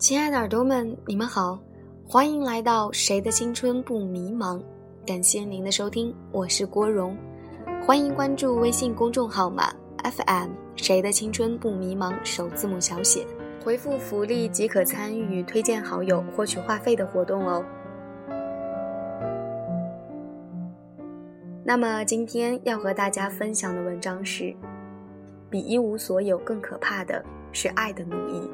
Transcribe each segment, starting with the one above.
亲爱的耳朵们，你们好，欢迎来到《谁的青春不迷茫》，感谢您的收听，我是郭荣，欢迎关注微信公众号码 FM《谁的青春不迷茫》首字母小写，回复福利即可参与推荐好友获取话费的活动哦。那么今天要和大家分享的文章是：比一无所有更可怕的是爱的奴役。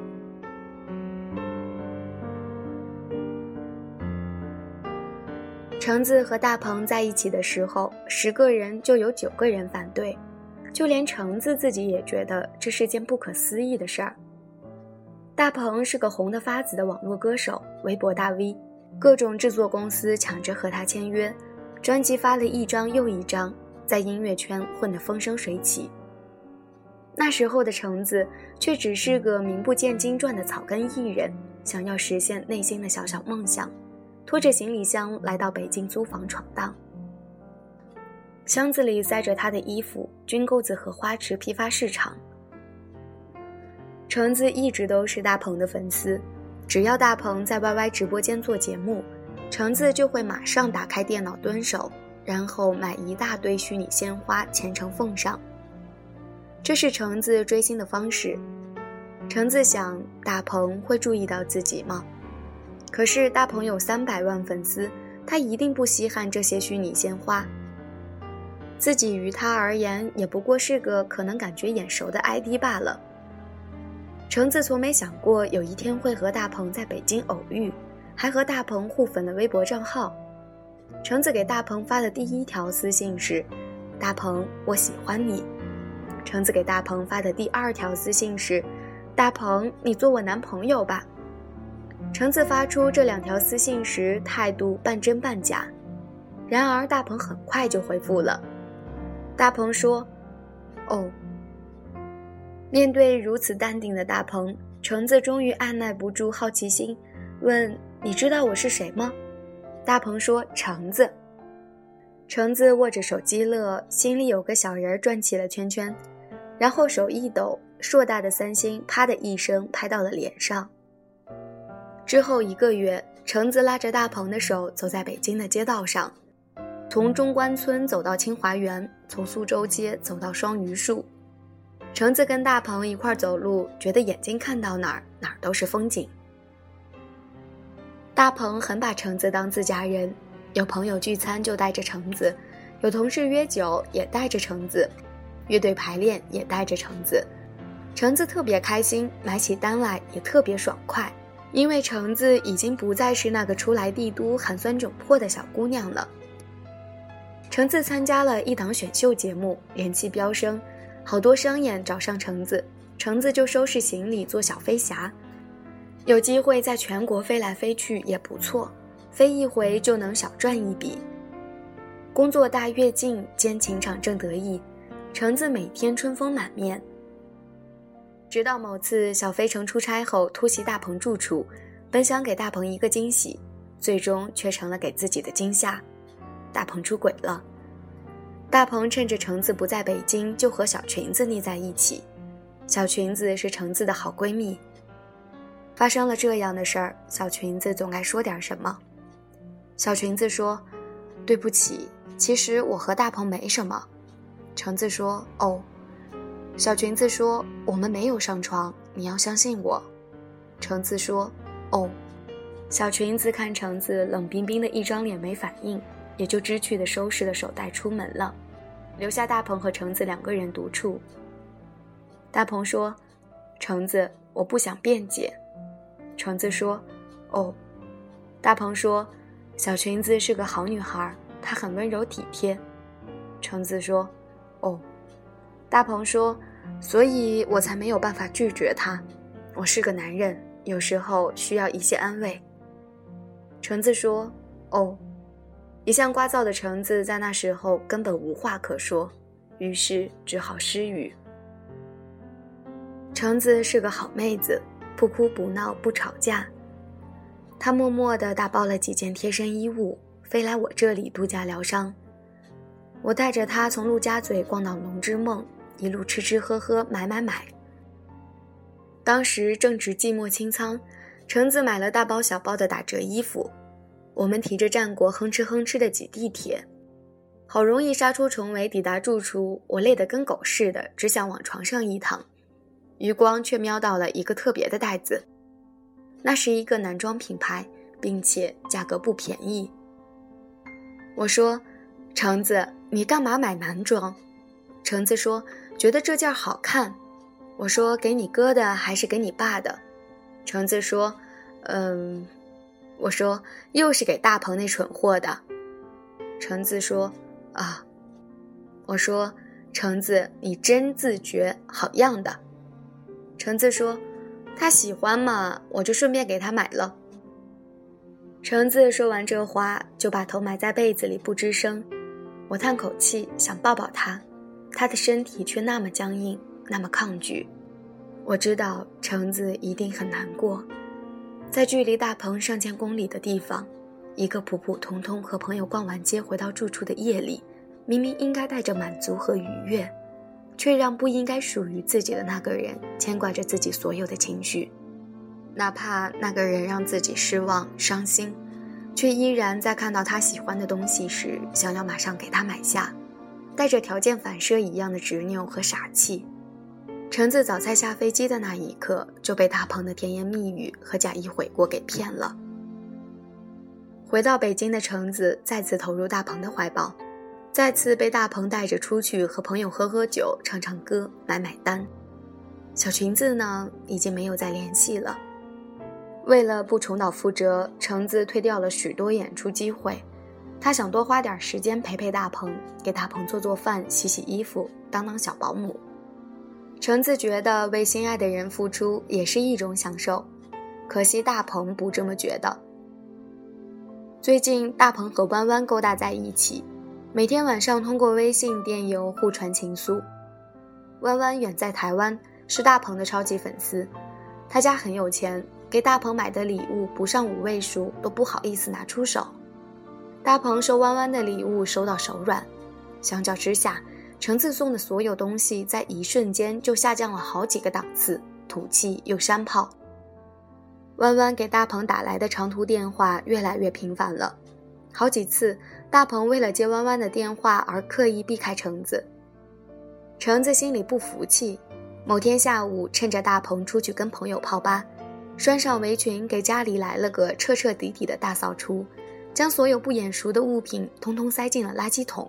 橙子和大鹏在一起的时候，十个人就有九个人反对，就连橙子自己也觉得这是件不可思议的事儿。大鹏是个红得发紫的网络歌手，微博大 V，各种制作公司抢着和他签约，专辑发了一张又一张，在音乐圈混得风生水起。那时候的橙子却只是个名不见经传的草根艺人，想要实现内心的小小梦想。拖着行李箱来到北京租房闯荡，箱子里塞着他的衣服、军钩子和花池批发市场。橙子一直都是大鹏的粉丝，只要大鹏在 YY 直播间做节目，橙子就会马上打开电脑蹲守，然后买一大堆虚拟鲜花虔诚奉上。这是橙子追星的方式。橙子想，大鹏会注意到自己吗？可是大鹏有三百万粉丝，他一定不稀罕这些虚拟鲜花。自己于他而言也不过是个可能感觉眼熟的 ID 罢了。橙子从没想过有一天会和大鹏在北京偶遇，还和大鹏互粉了微博账号。橙子给大鹏发的第一条私信是：“大鹏，我喜欢你。”橙子给大鹏发的第二条私信是：“大鹏，你做我男朋友吧。”橙子发出这两条私信时，态度半真半假。然而大鹏很快就回复了。大鹏说：“哦。”面对如此淡定的大鹏，橙子终于按耐不住好奇心，问：“你知道我是谁吗？”大鹏说：“橙子。”橙子握着手机乐，心里有个小人转起了圈圈，然后手一抖，硕大的三星啪的一声拍到了脸上。之后一个月，橙子拉着大鹏的手走在北京的街道上，从中关村走到清华园，从苏州街走到双榆树。橙子跟大鹏一块走路，觉得眼睛看到哪儿哪儿都是风景。大鹏很把橙子当自家人，有朋友聚餐就带着橙子，有同事约酒也带着橙子，乐队排练也带着橙子。橙子特别开心，买起单来也特别爽快。因为橙子已经不再是那个初来帝都寒酸窘迫的小姑娘了。橙子参加了一档选秀节目，人气飙升，好多商演找上橙子，橙子就收拾行李做小飞侠，有机会在全国飞来飞去也不错，飞一回就能小赚一笔。工作大跃进兼情场正得意，橙子每天春风满面。直到某次小飞城出差后突袭大鹏住处，本想给大鹏一个惊喜，最终却成了给自己的惊吓。大鹏出轨了。大鹏趁着橙子不在北京，就和小裙子腻在一起。小裙子是橙子的好闺蜜。发生了这样的事儿，小裙子总该说点什么。小裙子说：“对不起，其实我和大鹏没什么。”橙子说：“哦。”小裙子说：“我们没有上床，你要相信我。”橙子说：“哦。”小裙子看橙子冷冰冰的一张脸没反应，也就知趣的收拾了手袋出门了，留下大鹏和橙子两个人独处。大鹏说：“橙子，我不想辩解。”橙子说：“哦。”大鹏说：“小裙子是个好女孩，她很温柔体贴。”橙子说：“哦。”大鹏说：“所以我才没有办法拒绝他。我是个男人，有时候需要一些安慰。”橙子说：“哦。”一向聒噪的橙子在那时候根本无话可说，于是只好失语。橙子是个好妹子，不哭不闹不吵架。她默默地打包了几件贴身衣物，飞来我这里度假疗伤。我带着她从陆家嘴逛到龙之梦。一路吃吃喝喝买买买。当时正值季末清仓，橙子买了大包小包的打折衣服，我们提着战果哼哧哼哧的挤地铁，好容易杀出重围抵达住处，我累得跟狗似的，只想往床上一躺。余光却瞄到了一个特别的袋子，那是一个男装品牌，并且价格不便宜。我说：“橙子，你干嘛买男装？”橙子说：“觉得这件好看。”我说：“给你哥的还是给你爸的？”橙子说：“嗯。”我说：“又是给大鹏那蠢货的。”橙子说：“啊。”我说：“橙子，你真自觉，好样的。”橙子说：“他喜欢嘛，我就顺便给他买了。”橙子说完这话，就把头埋在被子里不吱声。我叹口气，想抱抱他，他的身体却那么僵硬，那么抗拒。我知道橙子一定很难过。在距离大棚上千公里的地方，一个普普通通和朋友逛完街回到住处的夜里，明明应该带着满足和愉悦。却让不应该属于自己的那个人牵挂着自己所有的情绪，哪怕那个人让自己失望、伤心，却依然在看到他喜欢的东西时，想要马上给他买下，带着条件反射一样的执拗和傻气。橙子早在下飞机的那一刻就被大鹏的甜言蜜语和假意悔过给骗了。回到北京的橙子再次投入大鹏的怀抱。再次被大鹏带着出去和朋友喝喝酒、唱唱歌、买买单，小裙子呢已经没有再联系了。为了不重蹈覆辙，橙子推掉了许多演出机会。他想多花点时间陪陪大鹏，给大鹏做做饭、洗洗衣服，当当小保姆。橙子觉得为心爱的人付出也是一种享受，可惜大鹏不这么觉得。最近，大鹏和弯弯勾搭在一起。每天晚上通过微信、电邮互传情书。弯弯远在台湾，是大鹏的超级粉丝。他家很有钱，给大鹏买的礼物不上五位数都不好意思拿出手。大鹏收弯弯的礼物收到手软，相较之下，橙子送的所有东西在一瞬间就下降了好几个档次，土气又山炮。弯弯给大鹏打来的长途电话越来越频繁了。好几次，大鹏为了接弯弯的电话而刻意避开橙子。橙子心里不服气。某天下午，趁着大鹏出去跟朋友泡吧，拴上围裙，给家里来了个彻彻底底的大扫除，将所有不眼熟的物品通通塞进了垃圾桶。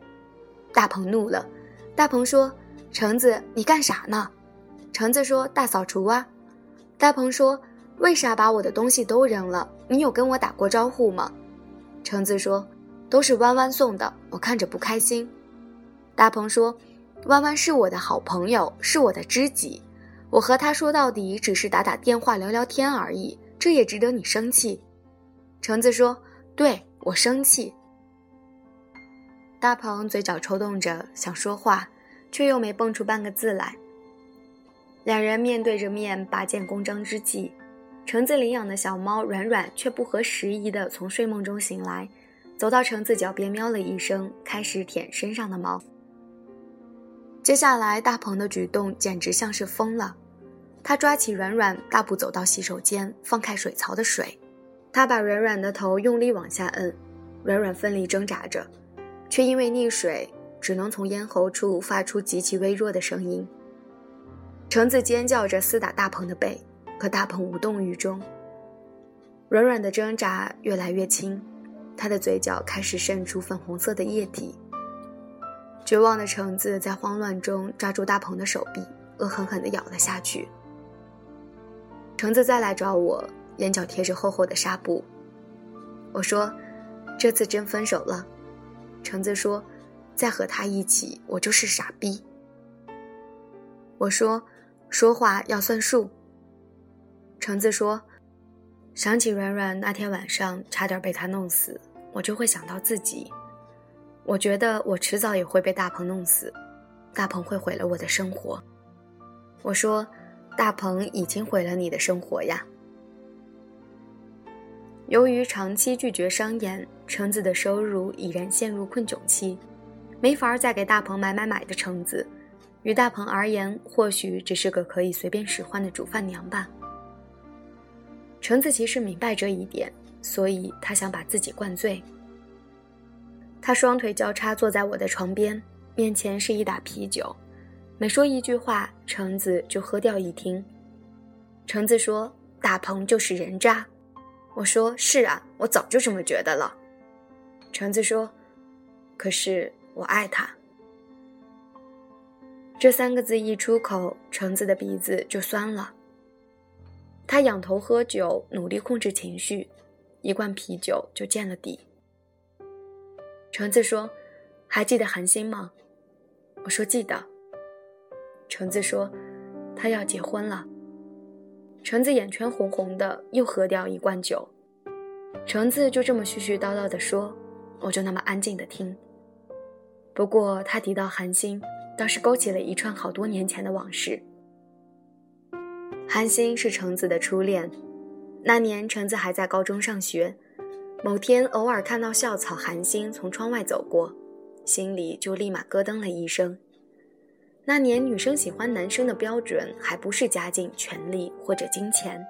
大鹏怒了，大鹏说：“橙子，你干啥呢？”橙子说：“大扫除啊。”大鹏说：“为啥把我的东西都扔了？你有跟我打过招呼吗？”橙子说：“都是弯弯送的，我看着不开心。”大鹏说：“弯弯是我的好朋友，是我的知己，我和他说到底只是打打电话聊聊天而已，这也值得你生气？”橙子说：“对我生气。”大鹏嘴角抽动着想说话，却又没蹦出半个字来。两人面对着面拔剑公章之际。橙子领养的小猫软软却不合时宜地从睡梦中醒来，走到橙子脚边喵了一声，开始舔身上的毛。接下来，大鹏的举动简直像是疯了，他抓起软软，大步走到洗手间，放开水槽的水，他把软软的头用力往下摁，软软奋力挣扎着，却因为溺水，只能从咽喉处发出极其微弱的声音。橙子尖叫着撕打大鹏的背。可大鹏无动于衷，软软的挣扎越来越轻，他的嘴角开始渗出粉红色的液体。绝望的橙子在慌乱中抓住大鹏的手臂，恶狠狠地咬了下去。橙子再来找我，眼角贴着厚厚的纱布。我说：“这次真分手了。”橙子说：“再和他一起，我就是傻逼。”我说：“说话要算数。”橙子说：“想起软软那天晚上差点被他弄死，我就会想到自己。我觉得我迟早也会被大鹏弄死，大鹏会毁了我的生活。”我说：“大鹏已经毁了你的生活呀。”由于长期拒绝商演，橙子的收入已然陷入困窘期，没法再给大鹏买买买的橙子，于大鹏而言，或许只是个可以随便使唤的煮饭娘吧。橙子其实明白这一点，所以他想把自己灌醉。他双腿交叉坐在我的床边，面前是一打啤酒，每说一句话，橙子就喝掉一听。橙子说：“大鹏就是人渣。”我说：“是啊，我早就这么觉得了。”橙子说：“可是我爱他。”这三个字一出口，橙子的鼻子就酸了。他仰头喝酒，努力控制情绪，一罐啤酒就见了底。橙子说：“还记得韩星吗？”我说：“记得。”橙子说：“他要结婚了。”橙子眼圈红红的，又喝掉一罐酒。橙子就这么絮絮叨叨地说，我就那么安静地听。不过他提到韩星。倒是勾起了一串好多年前的往事。韩星是橙子的初恋，那年橙子还在高中上学，某天偶尔看到校草韩星从窗外走过，心里就立马咯噔了一声。那年女生喜欢男生的标准还不是家境、权力或者金钱，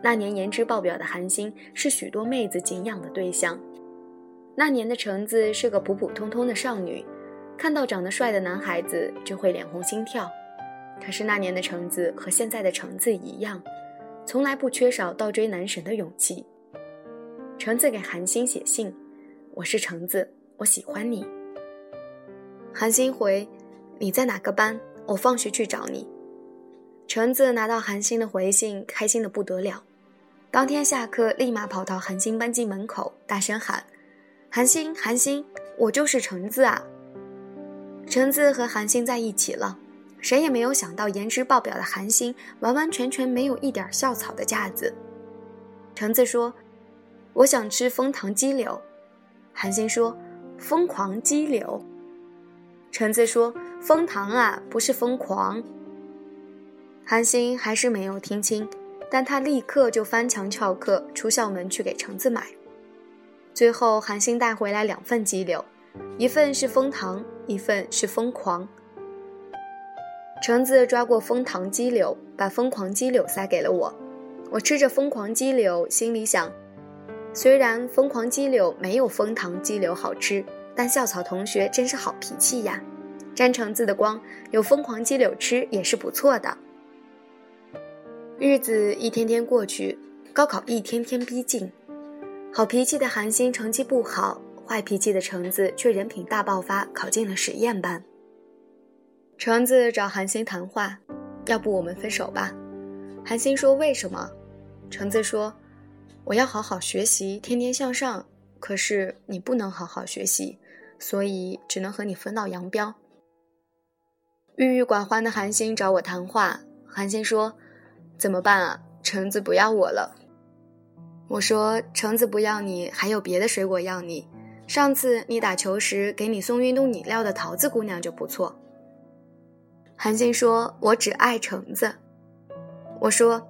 那年颜值爆表的韩星是许多妹子敬仰的对象，那年的橙子是个普普通通的少女。看到长得帅的男孩子就会脸红心跳，可是那年的橙子和现在的橙子一样，从来不缺少倒追男神的勇气。橙子给韩星写信：“我是橙子，我喜欢你。”韩星回：“你在哪个班？我放学去找你。”橙子拿到韩星的回信，开心的不得了。当天下课，立马跑到韩星班级门口，大声喊：“韩星，韩星，我就是橙子啊！”橙子和韩星在一起了，谁也没有想到颜值爆表的韩星完完全全没有一点校草的架子。橙子说：“我想吃枫糖鸡柳。”韩星说：“疯狂鸡柳。”橙子说：“蜂糖啊，不是疯狂。”韩星还是没有听清，但他立刻就翻墙翘课出校门去给橙子买。最后，韩星带回来两份鸡柳。一份是蜂糖，一份是疯狂。橙子抓过蜂糖鸡柳，把疯狂鸡柳塞给了我。我吃着疯狂鸡柳，心里想：虽然疯狂鸡柳没有蜂糖鸡柳好吃，但校草同学真是好脾气呀！沾橙子的光，有疯狂鸡柳吃也是不错的。日子一天天过去，高考一天天逼近，好脾气的韩星成绩不好。坏脾气的橙子却人品大爆发，考进了实验班。橙子找韩星谈话，要不我们分手吧？韩星说：“为什么？”橙子说：“我要好好学习，天天向上。可是你不能好好学习，所以只能和你分道扬镳。”郁郁寡欢的韩星找我谈话，韩星说：“怎么办啊？橙子不要我了。”我说：“橙子不要你，还有别的水果要你。”上次你打球时给你送运动饮料的桃子姑娘就不错。韩星说：“我只爱橙子。”我说：“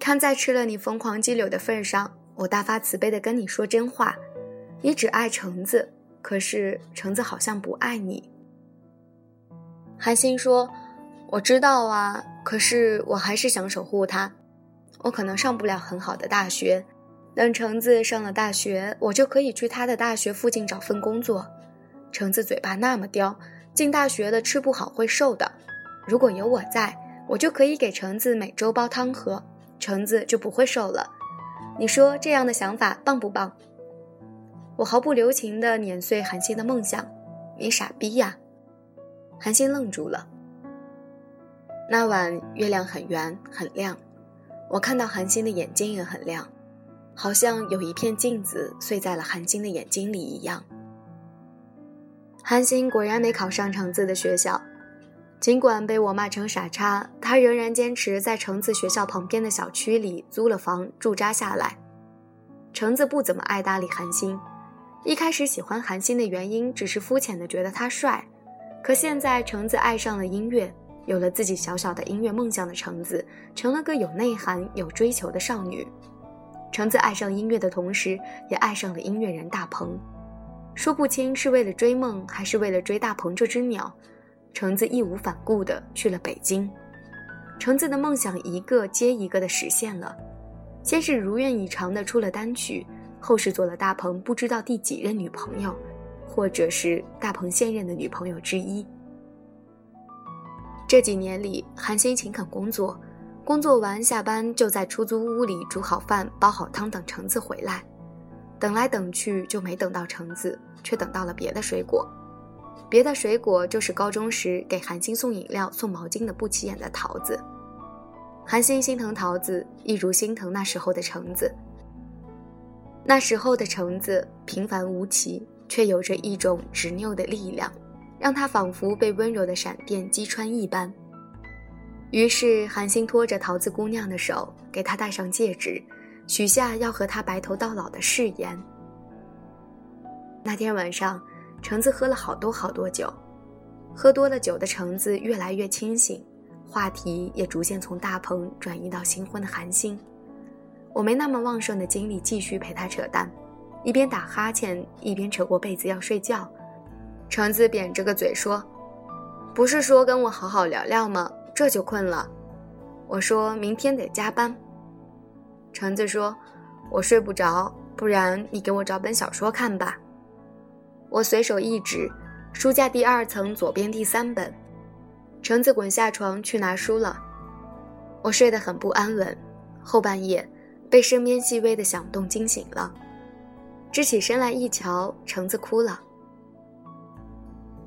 看在吃了你疯狂鸡柳的份上，我大发慈悲的跟你说真话，你只爱橙子，可是橙子好像不爱你。”韩星说：“我知道啊，可是我还是想守护他。我可能上不了很好的大学。”等橙子上了大学，我就可以去他的大学附近找份工作。橙子嘴巴那么刁，进大学的吃不好会瘦的。如果有我在，我就可以给橙子每周煲汤喝，橙子就不会瘦了。你说这样的想法棒不棒？我毫不留情地碾碎韩信的梦想。你傻逼呀！韩信愣住了。那晚月亮很圆很亮，我看到韩信的眼睛也很亮。好像有一片镜子碎在了韩星的眼睛里一样。韩星果然没考上橙子的学校，尽管被我骂成傻叉，他仍然坚持在橙子学校旁边的小区里租了房驻扎下来。橙子不怎么爱搭理韩星，一开始喜欢韩星的原因只是肤浅的觉得他帅，可现在橙子爱上了音乐，有了自己小小的音乐梦想的橙子，成了个有内涵、有追求的少女。橙子爱上音乐的同时，也爱上了音乐人大鹏。说不清是为了追梦，还是为了追大鹏这只鸟，橙子义无反顾地去了北京。橙子的梦想一个接一个地实现了。先是如愿以偿的出了单曲，后是做了大鹏不知道第几任女朋友，或者是大鹏现任的女朋友之一。这几年里，韩星勤恳工作，工作完下班就在出租屋里煮好饭、煲好汤等橙子回来。等来等去就没等到橙子，却等到了别的水果。别的水果就是高中时给韩星送饮料、送毛巾的不起眼的桃子。韩星心疼桃子，一如心疼那时候的橙子。那时候的橙子平凡无奇，却有着一种执拗的力量。让他仿佛被温柔的闪电击穿一般。于是，韩星拖着桃子姑娘的手，给她戴上戒指，许下要和她白头到老的誓言。那天晚上，橙子喝了好多好多酒，喝多了酒的橙子越来越清醒，话题也逐渐从大鹏转移到新婚的韩星。我没那么旺盛的精力继续陪他扯淡，一边打哈欠，一边扯过被子要睡觉。橙子扁着个嘴说：“不是说跟我好好聊聊吗？这就困了。”我说明天得加班。橙子说：“我睡不着，不然你给我找本小说看吧。”我随手一指，书架第二层左边第三本。橙子滚下床去拿书了。我睡得很不安稳，后半夜被身边细微的响动惊醒了。支起身来一瞧，橙子哭了。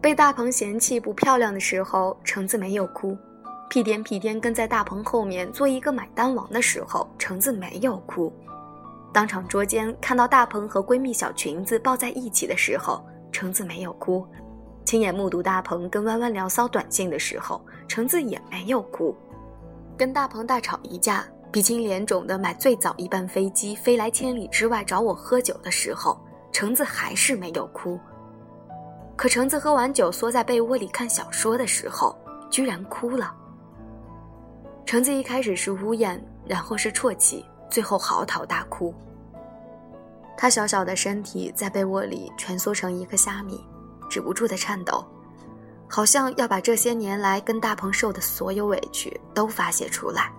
被大鹏嫌弃不漂亮的时候，橙子没有哭；屁颠屁颠跟在大鹏后面做一个买单王的时候，橙子没有哭；当场捉奸看到大鹏和闺蜜小裙子抱在一起的时候，橙子没有哭；亲眼目睹大鹏跟弯弯聊骚短信的时候，橙子也没有哭；跟大鹏大吵一架，鼻青脸肿的买最早一班飞机飞来千里之外找我喝酒的时候，橙子还是没有哭。可橙子喝完酒，缩在被窝里看小说的时候，居然哭了。橙子一开始是呜咽，然后是啜泣，最后嚎啕大哭。他小小的身体在被窝里蜷缩成一个虾米，止不住的颤抖，好像要把这些年来跟大鹏受的所有委屈都发泄出来。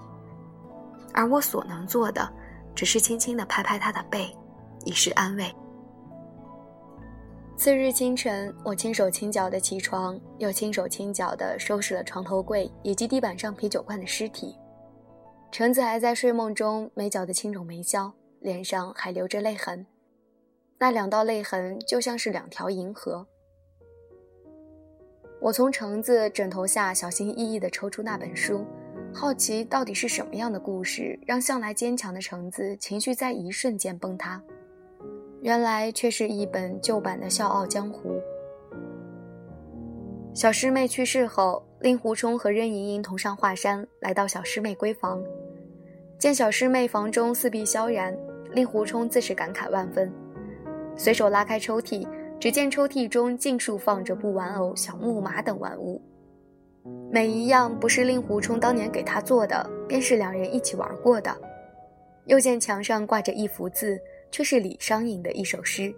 而我所能做的，只是轻轻地拍拍他的背，以示安慰。次日清晨，我轻手轻脚地起床，又轻手轻脚地收拾了床头柜以及地板上啤酒罐的尸体。橙子还在睡梦中，眉角的青肿没消，脸上还留着泪痕。那两道泪痕就像是两条银河。我从橙子枕头下小心翼翼地抽出那本书，好奇到底是什么样的故事，让向来坚强的橙子情绪在一瞬间崩塌。原来却是一本旧版的《笑傲江湖》。小师妹去世后，令狐冲和任盈盈同上华山，来到小师妹闺房，见小师妹房中四壁萧然，令狐冲自是感慨万分，随手拉开抽屉，只见抽屉中尽数放着布玩偶、小木马等玩物，每一样不是令狐冲当年给他做的，便是两人一起玩过的。又见墙上挂着一幅字。却是李商隐的一首诗：“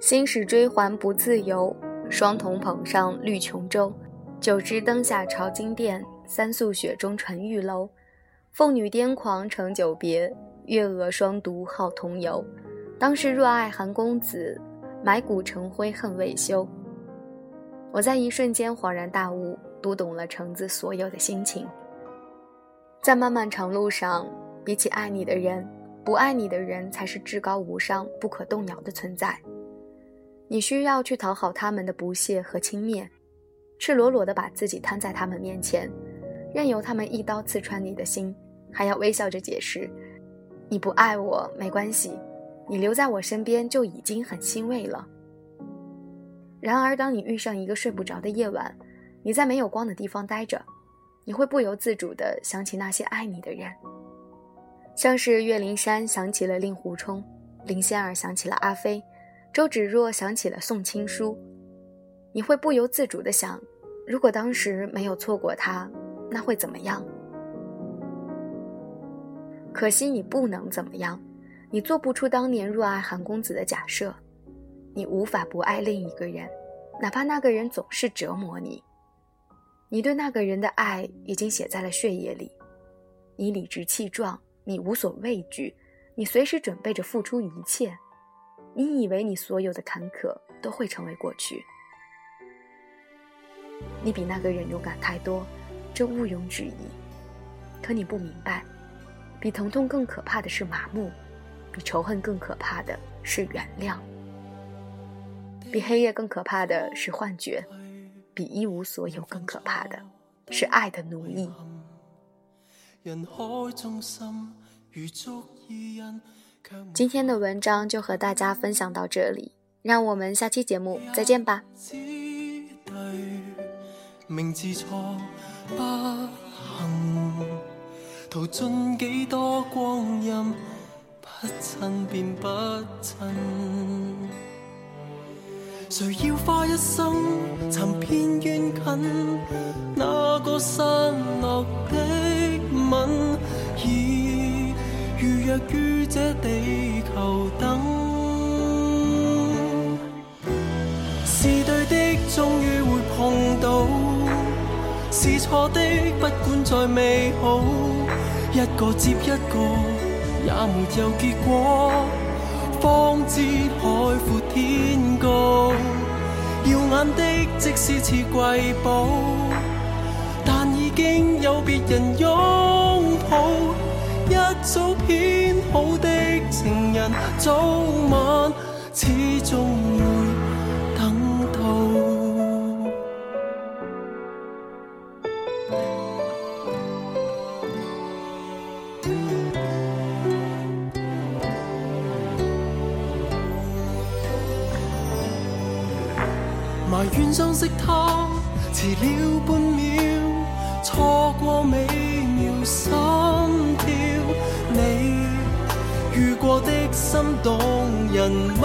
心使追还不自由，双瞳捧上绿琼舟。九支灯下朝金殿，三宿雪中传玉楼。凤女癫狂成久别，月娥双独好同游。当时若爱韩公子，埋骨成灰恨未休。”我在一瞬间恍然大悟，读懂了橙子所有的心情。在漫漫长路上，比起爱你的人。不爱你的人才是至高无上、不可动摇的存在。你需要去讨好他们的不屑和轻蔑，赤裸裸地把自己摊在他们面前，任由他们一刀刺穿你的心，还要微笑着解释：“你不爱我没关系，你留在我身边就已经很欣慰了。”然而，当你遇上一个睡不着的夜晚，你在没有光的地方待着，你会不由自主地想起那些爱你的人。像是岳灵珊想起了令狐冲，林仙儿想起了阿飞，周芷若想起了宋青书，你会不由自主的想，如果当时没有错过他，那会怎么样？可惜你不能怎么样，你做不出当年若爱韩公子的假设，你无法不爱另一个人，哪怕那个人总是折磨你。你对那个人的爱已经写在了血液里，你理直气壮。你无所畏惧，你随时准备着付出一切。你以为你所有的坎坷都会成为过去。你比那个人勇敢太多，这毋庸置疑。可你不明白，比疼痛更可怕的是麻木，比仇恨更可怕的是原谅，比黑夜更可怕的是幻觉，比一无所有更可怕的是爱的奴役。今天的文章就和大家分享到这里，让我们下期节目再见吧。明知错不幸，淘尽几多光阴，不亲便不亲。谁要花一生寻遍冤近，那个散落的吻，已预约于这地球等。是对的，终于会碰到。是错的，不管再美好，一个接一个，也没有结果。方知海阔天高，耀眼的即使似瑰宝，但已经有别人拥抱。一早编好的情人，早晚始终错过美妙心跳。你遇过的心动人物，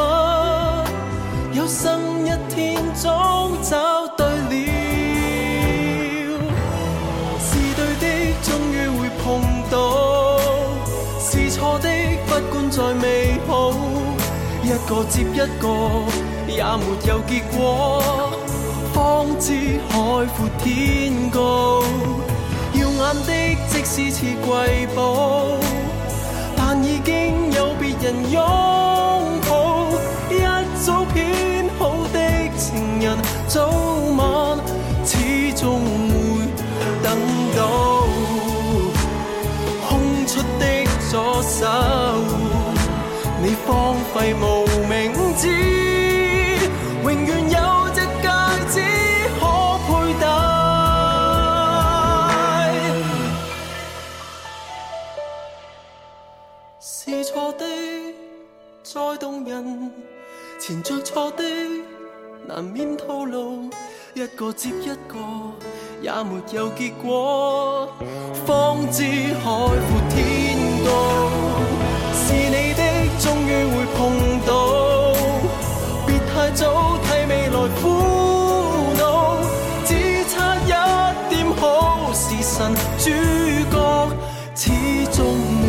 有生一天总找对了。是对的，终于会碰到；是错的，不管再美好，一个接一个。也没有结果，方知海阔天高。的即使似瑰宝，但已经有别人拥抱。一早编好的情人，早晚始终会等到。空出的左手，你荒废无错的，难免透露，一个接一个，也没有结果，方知海阔天高。是你的，终于会碰到，别太早替未来苦恼，只差一点好时辰主角，始终。